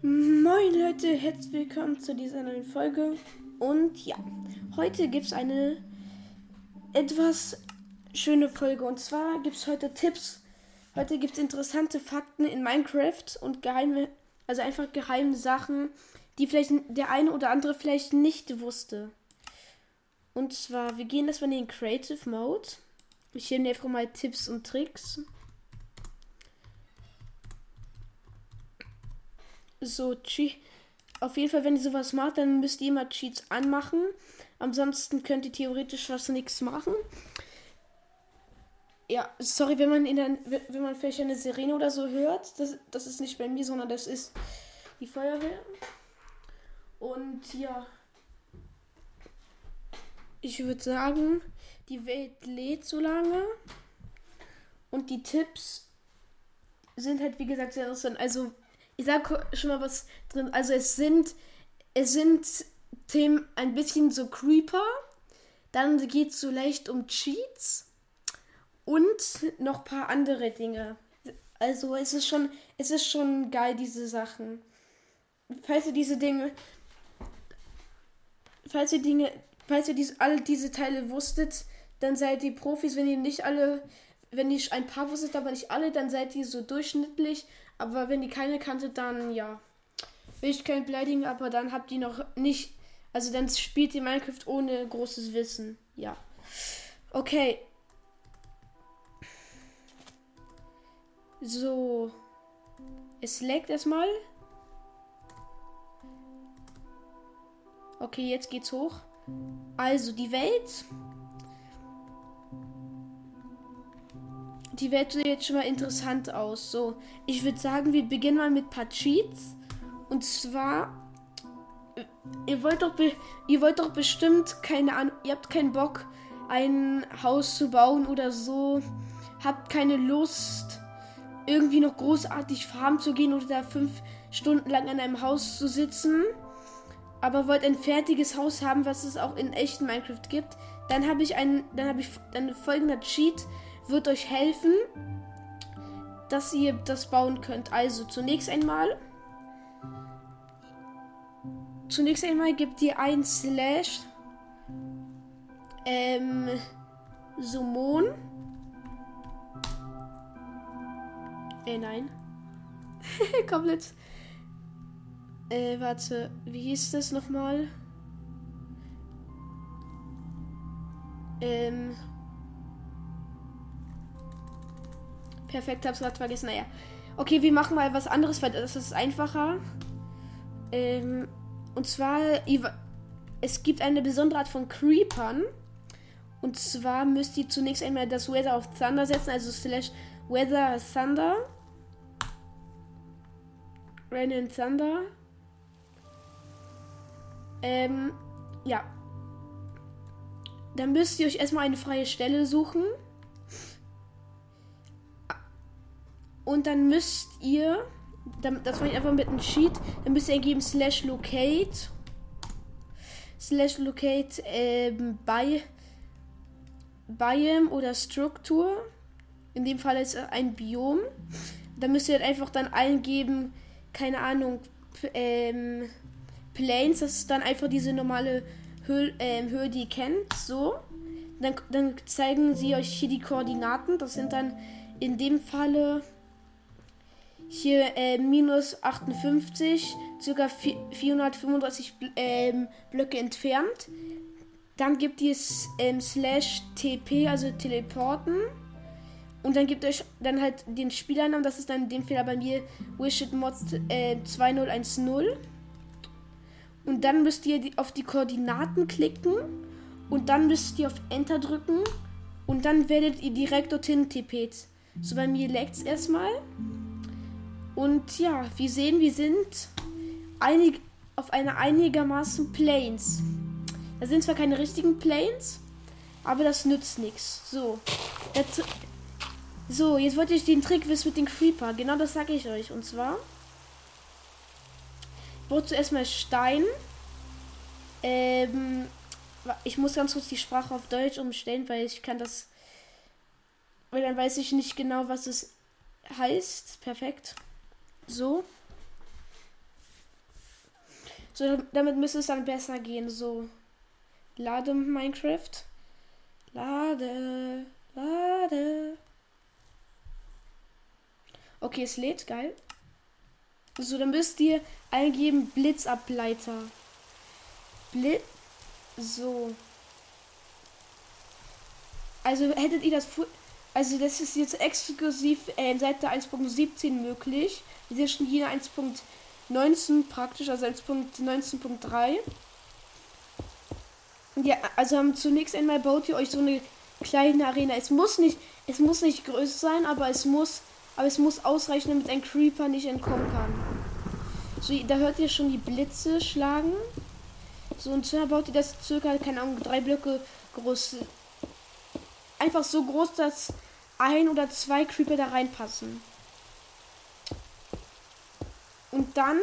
Moin Leute, herzlich willkommen zu dieser neuen Folge. Und ja, heute gibt es eine etwas schöne Folge. Und zwar gibt es heute Tipps. Heute gibt es interessante Fakten in Minecraft und geheime, also einfach geheime Sachen, die vielleicht der eine oder andere vielleicht nicht wusste. Und zwar, wir gehen erstmal in den Creative Mode. Ich nehme einfach mal Tipps und Tricks. So auf jeden Fall, wenn ihr sowas macht, dann müsst ihr immer Cheats anmachen. Ansonsten könnt ihr theoretisch fast nichts machen. Ja, sorry, wenn man in der, wenn man vielleicht eine Sirene oder so hört, das, das ist nicht bei mir, sondern das ist die Feuerwehr. Und ja, ich würde sagen, die Welt lädt so lange und die Tipps sind halt wie gesagt sehr interessant. Also ich sag schon mal was drin. Also es sind, es sind Themen ein bisschen so Creeper. Dann geht es so leicht um Cheats und noch ein paar andere Dinge. Also es ist schon, es ist schon geil, diese Sachen. Falls ihr diese Dinge, falls ihr Dinge, falls ihr diese, alle diese Teile wusstet, dann seid ihr Profis. Wenn ihr nicht alle, wenn ihr ein paar wusstet, aber nicht alle, dann seid ihr so durchschnittlich. Aber wenn ihr keine kanntet, dann ja. Will ich kein beleidigen, aber dann habt ihr noch nicht. Also dann spielt ihr Minecraft ohne großes Wissen. Ja. Okay. So. Es leckt erstmal. Okay, jetzt geht's hoch. Also die Welt die Welt sieht jetzt schon mal interessant aus. So, ich würde sagen, wir beginnen mal mit ein paar Cheats. Und zwar, ihr wollt doch, ihr wollt doch bestimmt keine Ahnung, ihr habt keinen Bock, ein Haus zu bauen oder so. Habt keine Lust, irgendwie noch großartig farmen zu gehen oder fünf Stunden lang an einem Haus zu sitzen. Aber wollt ein fertiges Haus haben, was es auch in echten Minecraft gibt. Dann habe ich einen, dann habe ich dann folgender Cheat wird euch helfen, dass ihr das bauen könnt. Also zunächst einmal. Zunächst einmal gebt ihr ein Slash ähm, Summon. Äh, nein. Komplett. Äh, warte, wie hieß das nochmal? Ähm. Perfekt, hab's gerade vergessen. Naja. Okay, wir machen mal was anderes, weil das ist einfacher. Ähm, und zwar, es gibt eine besondere Art von Creepern. Und zwar müsst ihr zunächst einmal das Weather of Thunder setzen, also slash Weather Thunder. Rain and Thunder. Ähm, ja. Dann müsst ihr euch erstmal eine freie Stelle suchen. Und dann müsst ihr, das mache ich einfach mit einem Sheet, dann müsst ihr eingeben slash locate slash locate ähm, bei Biome oder Struktur. In dem Fall ist ein Biom. Da müsst ihr halt einfach dann eingeben, keine Ahnung, ähm, Planes, das ist dann einfach diese normale Höhe, ähm, Höhe die ihr kennt, so. Dann, dann zeigen sie euch hier die Koordinaten. Das sind dann in dem Falle hier äh, minus 58, circa 435 ähm, Blöcke entfernt. Dann gibt es ähm, slash TP, also teleporten. Und dann gibt euch dann halt den Spielernamen, das ist dann in dem Fall bei mir Wishitmods äh, 2010. Und dann müsst ihr die, auf die Koordinaten klicken und dann müsst ihr auf Enter drücken und dann werdet ihr direkt dorthin tippet. So bei mir leckt es erstmal. Und ja, wir sehen, wir sind einig, auf einer einigermaßen Plains. Da sind zwar keine richtigen Plains, aber das nützt nichts. So. Jetzt, so, jetzt wollte ich den Trick wissen mit dem Creeper. Genau das sage ich euch. Und zwar. Ich brauche zuerst mal Stein. Ähm, ich muss ganz kurz die Sprache auf Deutsch umstellen, weil ich kann das. Weil dann weiß ich nicht genau, was es heißt. Perfekt. So. So, damit müsste es dann besser gehen. So. Lade Minecraft. Lade. Lade. Okay, es lädt, geil. So, dann müsst ihr eingeben Blitzableiter. Blitz. So. Also hättet ihr das. Also das ist jetzt exklusiv äh, Seite 1.17 möglich. Wir sind schon hier 1.19 praktisch, also 1.19.3. Ja, also zunächst einmal baut ihr euch so eine kleine Arena. Es muss nicht, es muss nicht größer sein, aber es muss, aber es muss ausreichen, damit ein Creeper nicht entkommen kann. So, da hört ihr schon die Blitze schlagen. So, und zwar baut ihr das circa, keine Ahnung, drei Blöcke groß. Einfach so groß, dass ein oder zwei Creeper da reinpassen. Und dann,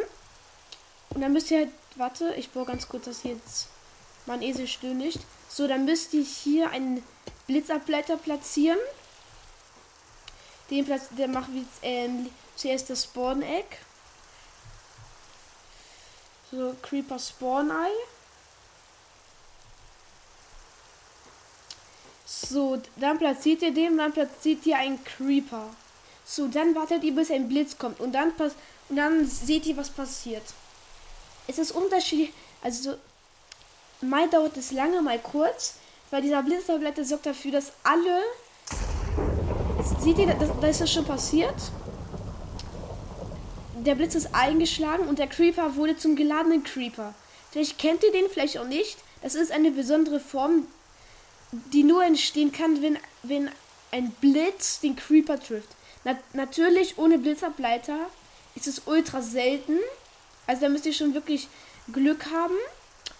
und dann müsst ihr halt, warte, ich baue ganz kurz das jetzt, mein Esel stöhnt So, dann müsst ihr hier einen Blitzableiter platzieren. Den Platz, der macht wie ähm, zuerst das Spawn-Egg. So, Creeper Spawn-Ei. So, dann platziert ihr den, dann platziert ihr einen Creeper. So, dann wartet ihr, bis ein Blitz kommt und dann pass und dann seht ihr, was passiert. Es ist unterschiedlich, also mal dauert es lange, mal kurz, weil dieser Blitztablette sorgt dafür, dass alle seht ihr, da ist das schon passiert. Der Blitz ist eingeschlagen und der Creeper wurde zum geladenen Creeper. Vielleicht kennt ihr den, vielleicht auch nicht. Das ist eine besondere Form die nur entstehen kann, wenn, wenn ein Blitz den Creeper trifft. Na, natürlich ohne Blitzableiter ist es ultra selten. Also da müsst ihr schon wirklich Glück haben,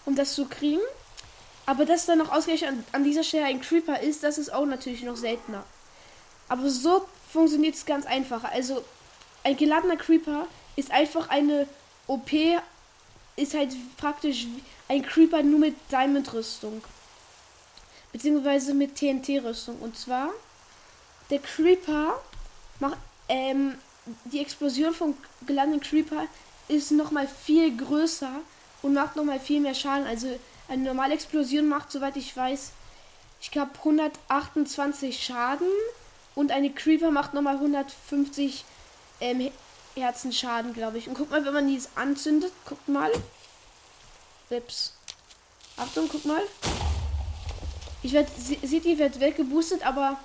um das zu kriegen. Aber dass dann noch ausgerechnet an, an dieser Stelle ein Creeper ist, das ist auch natürlich noch seltener. Aber so funktioniert es ganz einfach. Also ein geladener Creeper ist einfach eine OP, ist halt praktisch ein Creeper nur mit Diamond-Rüstung beziehungsweise mit TNT-Rüstung. Und zwar, der Creeper macht, ähm, die Explosion vom gelandeten Creeper ist nochmal viel größer und macht nochmal viel mehr Schaden. Also eine normale Explosion macht, soweit ich weiß, ich glaube 128 Schaden und eine Creeper macht nochmal 150 ähm, Herzen Schaden, glaube ich. Und guck mal, wenn man dies anzündet, guckt mal. Ups. Achtung, guck mal. Ich werde, sieht, die wird weggeboostet, aber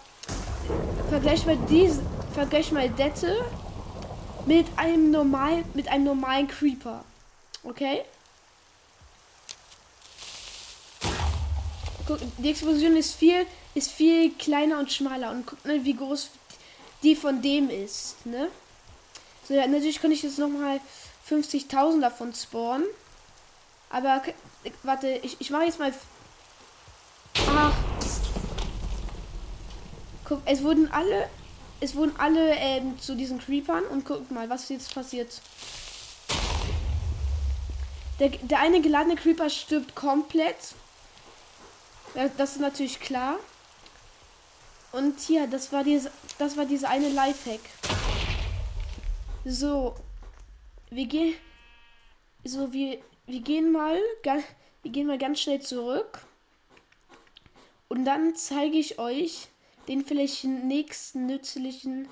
vergleich mal diese, vergleich mal Dette mit einem normalen, mit einem normalen Creeper. Okay? Guck, die Explosion ist viel, ist viel kleiner und schmaler und guck mal, wie groß die von dem ist, ne? So, ja, natürlich kann ich jetzt noch mal 50.000 davon spawnen. Aber, warte, ich, ich mache jetzt mal Ach. Guck, es wurden alle. Es wurden alle ähm, zu diesen Creepern und guck mal, was jetzt passiert. Der, der eine geladene Creeper stirbt komplett. Das ist natürlich klar. Und hier, das war diese, das war diese eine Lifehack. So, wir gehen, so wir, wir gehen mal, wir gehen mal ganz schnell zurück. Und dann zeige ich euch den vielleicht nächsten nützlichen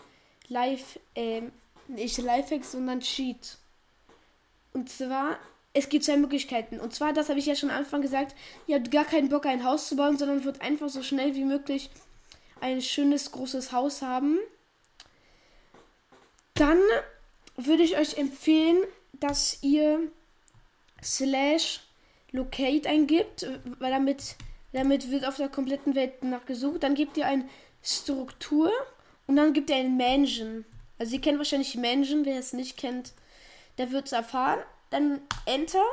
Live, ähm, nicht Lifehack, sondern Cheat. Und zwar, es gibt zwei Möglichkeiten. Und zwar, das habe ich ja schon am Anfang gesagt, ihr habt gar keinen Bock, ein Haus zu bauen, sondern wird einfach so schnell wie möglich ein schönes, großes Haus haben. Dann würde ich euch empfehlen, dass ihr slash locate eingibt, weil damit damit wird auf der kompletten Welt nachgesucht. Dann gibt ihr ein Struktur und dann gibt ihr ein Mansion. Also ihr kennt wahrscheinlich Mansion, wer es nicht kennt, der wird es erfahren. Dann Enter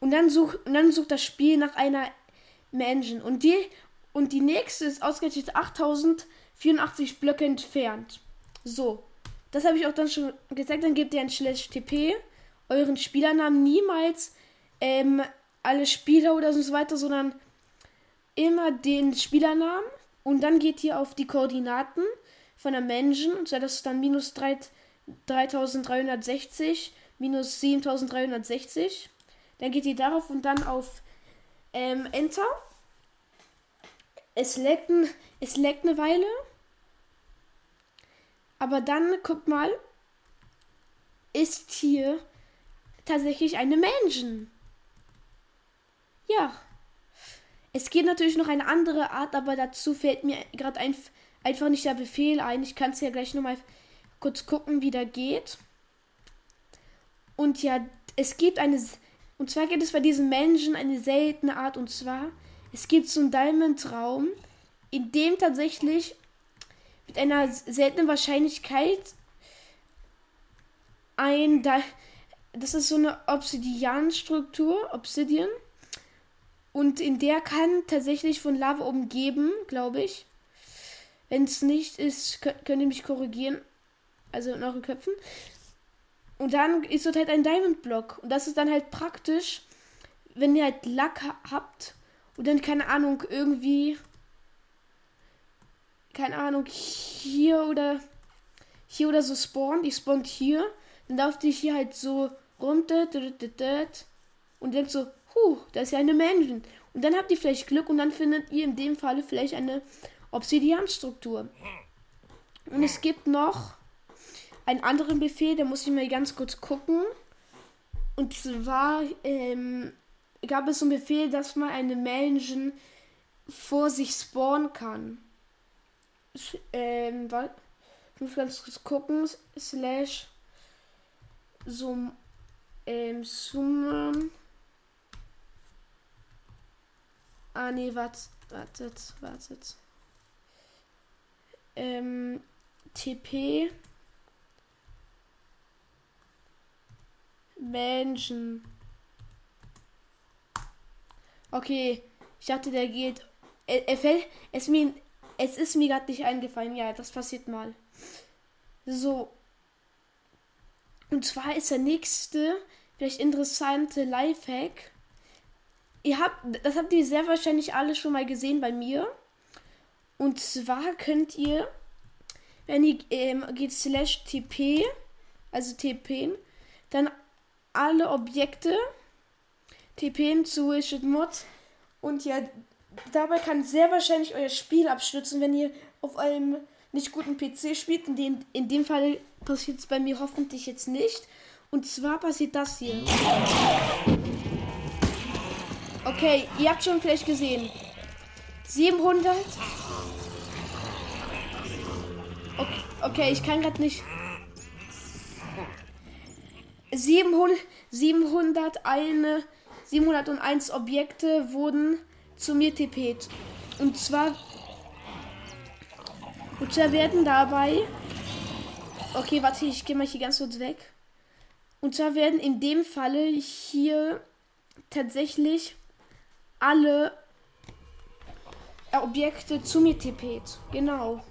und dann sucht und dann sucht das Spiel nach einer Mansion und die und die nächste ist ausgerechnet 8084 Blöcke entfernt. So, das habe ich auch dann schon gesagt. Dann gebt ihr ein Slash TP euren Spielernamen niemals ähm, alle Spieler oder so weiter, sondern immer den Spielernamen und dann geht ihr auf die Koordinaten von der Menschen, und das ist dann minus 3, 3360, minus 7360. Dann geht ihr darauf und dann auf ähm, Enter. Es leckt, es leckt eine Weile. Aber dann, guck mal, ist hier tatsächlich eine Mansion. Ja. Es gibt natürlich noch eine andere Art, aber dazu fällt mir gerade ein, einfach nicht der Befehl ein. Ich kann es ja gleich nochmal kurz gucken, wie der geht. Und ja, es gibt eine. Und zwar gibt es bei diesen Menschen eine seltene Art. Und zwar, es gibt so einen Diamond-Raum, in dem tatsächlich mit einer seltenen Wahrscheinlichkeit ein. Das ist so eine Obsidian-Struktur. Obsidian. Und in der kann tatsächlich von Lava umgeben, glaube ich. Wenn es nicht ist, könnt ihr mich korrigieren. Also in euren Köpfen. Und dann ist dort halt ein Diamond-Block. Und das ist dann halt praktisch, wenn ihr halt Lack habt und dann, keine Ahnung, irgendwie. Keine Ahnung, hier oder. Hier oder so spawnt. Ich spawnt hier. Dann lauft ihr hier halt so rum. Und denkt so, huh, da ist ja eine Mansion. Und dann habt ihr vielleicht Glück und dann findet ihr in dem Falle vielleicht eine Obsidian-Struktur. Und es gibt noch einen anderen Befehl, da muss ich mal ganz kurz gucken. Und zwar ähm, gab es so einen Befehl, dass man eine Mansion vor sich spawnen kann. Ähm, ich muss ganz kurz gucken. Slash so ähm, summon. Ah, nee, wartet, wartet, wartet. Ähm, TP. Menschen. Okay, ich dachte, der geht. Er, er fällt. Es, mir, es ist mir gerade nicht eingefallen. Ja, das passiert mal. So. Und zwar ist der nächste, vielleicht interessante Lifehack ihr habt, das habt ihr sehr wahrscheinlich alle schon mal gesehen bei mir. Und zwar könnt ihr, wenn ihr ähm, geht slash tp, also tp, dann alle Objekte tp zu Wished Mod und ja, dabei kann sehr wahrscheinlich euer Spiel abstürzen, wenn ihr auf einem nicht guten PC spielt. In dem, in dem Fall passiert es bei mir hoffentlich jetzt nicht. Und zwar passiert das hier. Okay, ihr habt schon vielleicht gesehen. 700. Okay, okay ich kann gerade nicht. 700, 701, 701 Objekte wurden zu mir tippet. Und zwar. Und zwar werden dabei. Okay, warte, ich gehe mal hier ganz kurz weg. Und zwar werden in dem Falle hier tatsächlich alle Objekte zu mir tippet. Genau.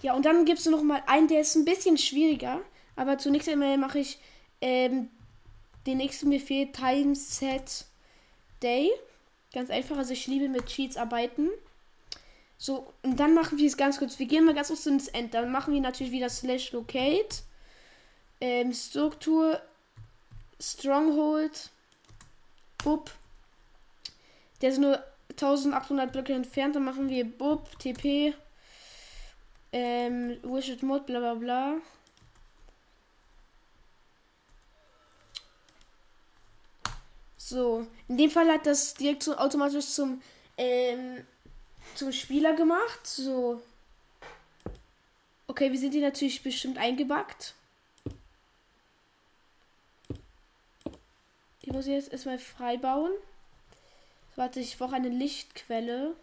Ja, und dann gibt es noch mal einen, der ist ein bisschen schwieriger. Aber zunächst einmal mache ich ähm, den nächsten Befehl Time Set Day. Ganz einfach, also ich liebe mit Cheats arbeiten. So, und dann machen wir es ganz kurz. Wir gehen mal ganz kurz ins End. Dann machen wir natürlich wieder Slash Locate. Ähm, Struktur Stronghold Bub. Der ist nur 1800 Blöcke entfernt. Dann machen wir Bub, TP, ähm, Wished Mod, bla bla bla. So, in dem Fall hat das direkt so automatisch zum, ähm, zum Spieler gemacht. So. Okay, wir sind hier natürlich bestimmt eingebackt. Ich muss jetzt erstmal frei bauen. Warte, ich brauche eine Lichtquelle.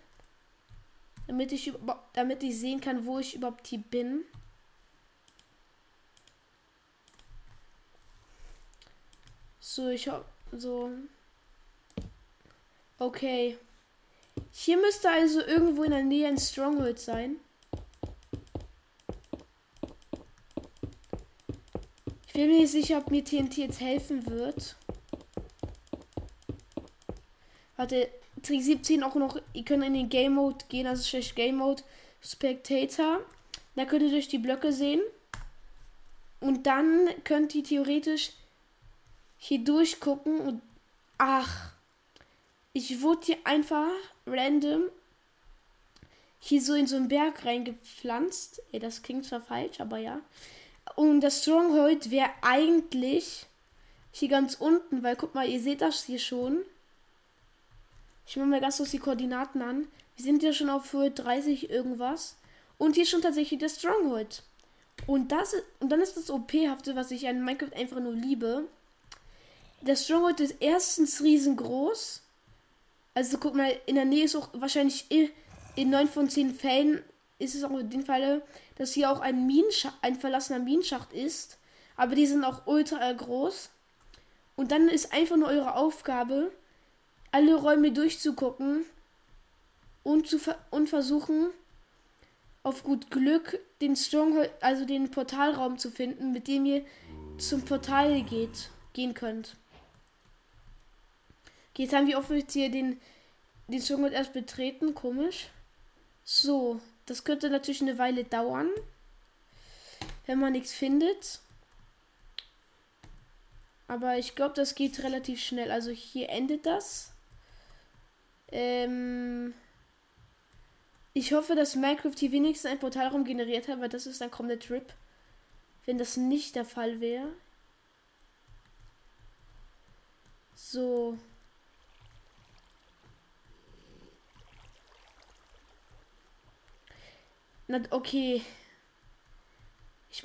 Damit ich, damit ich sehen kann, wo ich überhaupt hier bin. So, ich hab so. Okay. Hier müsste also irgendwo in der Nähe ein Stronghold sein. Ich bin mir nicht sicher, ob mir TNT jetzt helfen wird. Warte, Trick 17 auch noch, ihr könnt in den Game Mode gehen, also schlecht Game Mode Spectator. Da könnt ihr durch die Blöcke sehen. Und dann könnt ihr theoretisch hier durchgucken und ach, ich wurde hier einfach random hier so in so einen Berg reingepflanzt. Ey, das klingt zwar falsch, aber ja. Und das Stronghold wäre eigentlich hier ganz unten, weil guck mal, ihr seht das hier schon. Ich mache mir ganz kurz die Koordinaten an. Wir sind ja schon auf Höhe 30 irgendwas. Und hier schon tatsächlich das Stronghold. Und das und dann ist das OP-hafte, was ich an Minecraft einfach nur liebe. Das Stronghold ist erstens riesengroß. Also guck mal, in der Nähe ist auch wahrscheinlich in 9 von 10 Fällen ist es auch in dem Falle, dass hier auch ein, Minenschacht, ein verlassener Minenschacht ist. Aber die sind auch ultra groß. Und dann ist einfach nur eure Aufgabe, alle Räume durchzugucken und, zu ver und versuchen, auf gut Glück den Stronghold, also den Portalraum zu finden, mit dem ihr zum Portal geht, gehen könnt. Jetzt haben wir offiziell den, den Stronghold erst betreten, komisch. So, das könnte natürlich eine Weile dauern, wenn man nichts findet. Aber ich glaube, das geht relativ schnell. Also hier endet das. Ähm ich hoffe, dass Minecraft hier wenigstens ein Portalraum generiert hat, weil das ist dann komplett Trip. Wenn das nicht der Fall wäre. So. Na, okay. Ich,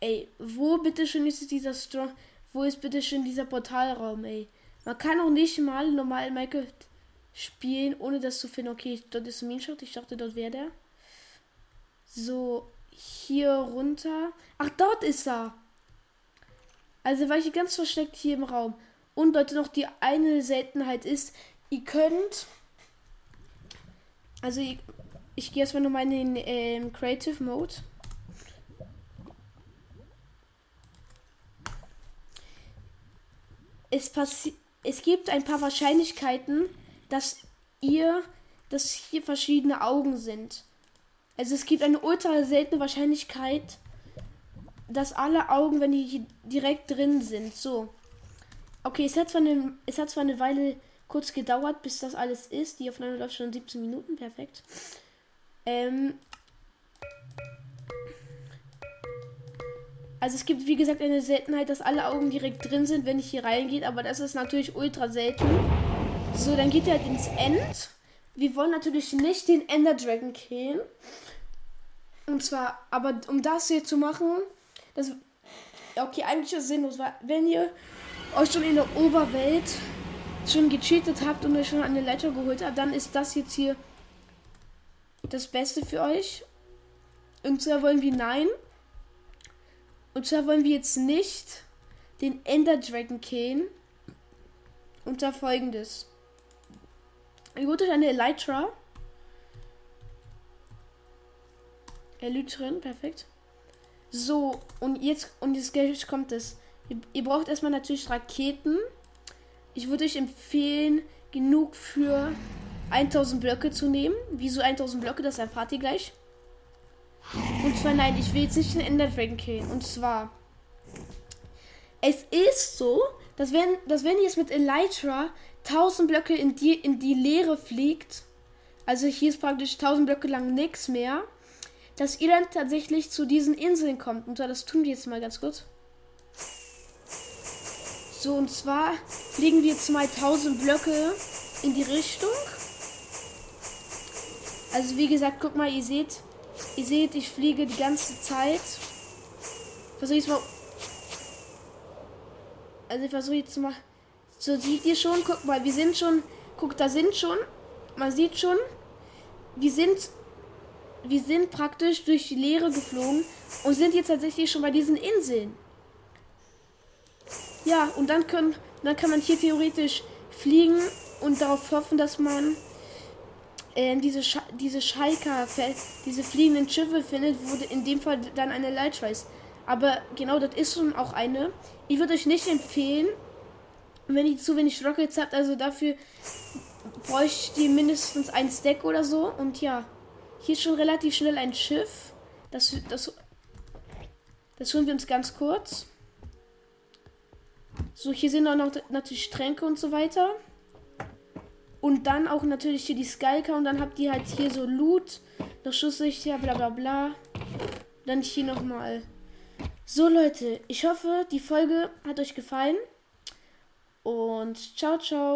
ey, wo bitte schön ist dieser Strong, wo ist bitte schön dieser Portalraum, ey? Man kann auch nicht mal normal Minecraft spielen, ohne das zu finden. Okay, dort ist ein Minenshot. Ich dachte, dort wäre der. So, hier runter. Ach, dort ist er. Also war ich ganz versteckt hier im Raum. Und Leute, noch die eine Seltenheit ist, ihr könnt. Also ihr, ich gehe erstmal nochmal in den ähm, Creative Mode. Es, es gibt ein paar Wahrscheinlichkeiten, dass ihr, dass hier verschiedene Augen sind. Also es gibt eine ultra seltene Wahrscheinlichkeit, dass alle Augen, wenn die hier direkt drin sind, so. Okay, es hat zwar eine, es hat zwar eine Weile kurz gedauert, bis das alles ist. Die Aufnahme läuft schon 17 Minuten, perfekt. Ähm, also es gibt wie gesagt eine Seltenheit, dass alle Augen direkt drin sind, wenn ich hier reingehe, aber das ist natürlich ultra selten. So, dann geht er halt ins End. Wir wollen natürlich nicht den Ender Dragon killen. Und zwar, aber um das hier zu machen, das okay, eigentlich ist es sinnlos, weil wenn ihr euch schon in der Oberwelt schon gecheatet habt und euch schon eine Leiter geholt habt, dann ist das jetzt hier das Beste für euch. Und zwar wollen wir nein. Und zwar wollen wir jetzt nicht den Ender Dragon killen. Zwar folgendes. Holt euch eine Elytra. Elytrin, perfekt. So, und jetzt, und jetzt kommt es. Ihr, ihr braucht erstmal natürlich Raketen. Ich würde euch empfehlen, genug für 1000 Blöcke zu nehmen. Wieso 1000 Blöcke? Das erfahrt ihr gleich. Und zwar, nein, ich will jetzt nicht den Ender Dragon killen. Und zwar, es ist so, dass wenn, dass wenn ihr jetzt mit Elytra 1000 Blöcke in die, in die Leere fliegt, also hier ist praktisch 1000 Blöcke lang nichts mehr, dass ihr dann tatsächlich zu diesen Inseln kommt. Und zwar, das tun wir jetzt mal ganz kurz. So, und zwar fliegen wir jetzt mal 1000 Blöcke in die Richtung. Also wie gesagt, guck mal, ihr seht, ihr seht, ich fliege die ganze Zeit. Versuche ich mal. Also ich versuche jetzt mal. So sieht ihr schon, guck mal, wir sind schon. Guck, da sind schon. Man sieht schon. Wir sind. Wir sind praktisch durch die Leere geflogen und sind jetzt tatsächlich schon bei diesen Inseln. Ja, und dann können, dann kann man hier theoretisch fliegen und darauf hoffen, dass man äh, diese, Sch diese Schalker, diese fliegenden Schiffe findet, wurde in dem Fall dann eine Light Race. Aber genau das ist schon auch eine. Ich würde euch nicht empfehlen, wenn ihr zu wenig Rockets habt. Also dafür bräuchte ihr mindestens ein Stack oder so. Und ja, hier ist schon relativ schnell ein Schiff. Das, das, das holen wir uns ganz kurz. So, hier sind auch noch natürlich Tränke und so weiter. Und dann auch natürlich hier die Skalker. und dann habt ihr halt hier so Loot, noch ja, bla bla bla. Dann hier nochmal so Leute, ich hoffe, die Folge hat euch gefallen. Und ciao, ciao.